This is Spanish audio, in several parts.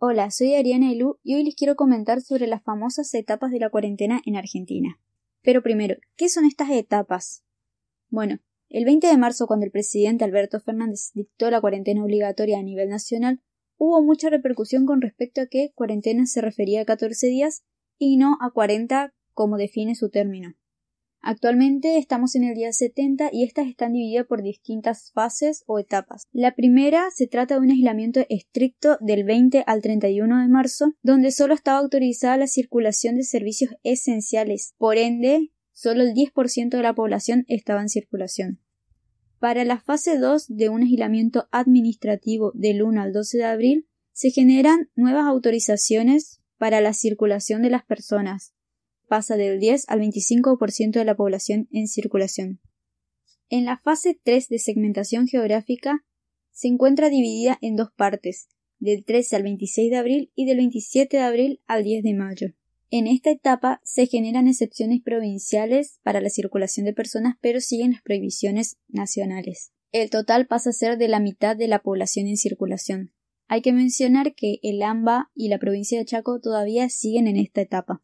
Hola, soy Ariana Elu y hoy les quiero comentar sobre las famosas etapas de la cuarentena en Argentina. Pero primero, ¿qué son estas etapas? Bueno, el 20 de marzo, cuando el presidente Alberto Fernández dictó la cuarentena obligatoria a nivel nacional, hubo mucha repercusión con respecto a que cuarentena se refería a 14 días y no a 40 como define su término. Actualmente estamos en el día 70 y estas están divididas por distintas fases o etapas. La primera se trata de un aislamiento estricto del 20 al 31 de marzo, donde solo estaba autorizada la circulación de servicios esenciales. Por ende, solo el 10% de la población estaba en circulación. Para la fase 2 de un aislamiento administrativo del 1 al 12 de abril, se generan nuevas autorizaciones para la circulación de las personas, pasa del 10 al 25% de la población en circulación. En la fase 3 de segmentación geográfica se encuentra dividida en dos partes, del 13 al 26 de abril y del 27 de abril al 10 de mayo. En esta etapa se generan excepciones provinciales para la circulación de personas, pero siguen las prohibiciones nacionales. El total pasa a ser de la mitad de la población en circulación. Hay que mencionar que el AMBA y la provincia de Chaco todavía siguen en esta etapa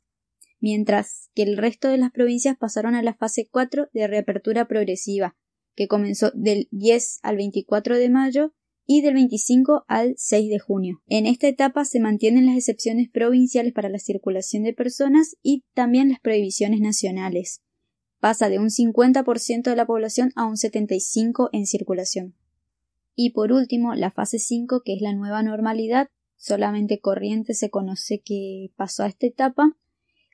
mientras que el resto de las provincias pasaron a la fase 4 de reapertura progresiva, que comenzó del 10 al 24 de mayo y del 25 al 6 de junio. En esta etapa se mantienen las excepciones provinciales para la circulación de personas y también las prohibiciones nacionales. Pasa de un 50% de la población a un 75% en circulación. Y por último, la fase 5, que es la nueva normalidad, solamente corriente se conoce que pasó a esta etapa,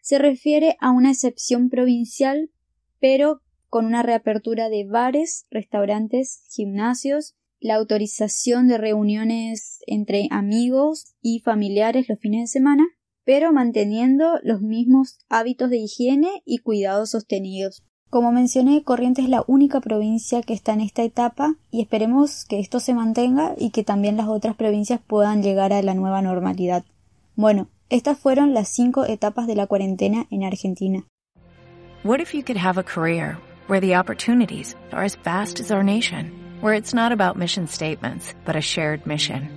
se refiere a una excepción provincial, pero con una reapertura de bares, restaurantes, gimnasios, la autorización de reuniones entre amigos y familiares los fines de semana, pero manteniendo los mismos hábitos de higiene y cuidados sostenidos. Como mencioné, Corrientes es la única provincia que está en esta etapa y esperemos que esto se mantenga y que también las otras provincias puedan llegar a la nueva normalidad. Bueno, Estas fueron las cinco etapas de la cuarentena en Argentina. What if you could have a career where the opportunities are as vast as our nation, where it's not about mission statements, but a shared mission?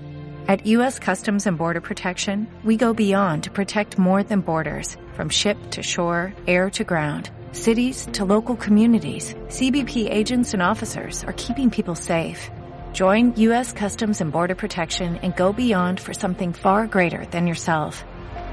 At U.S. Customs and Border Protection, we go beyond to protect more than borders, from ship to shore, air to ground, cities to local communities. CBP agents and officers are keeping people safe. Join U.S. Customs and Border Protection and go beyond for something far greater than yourself.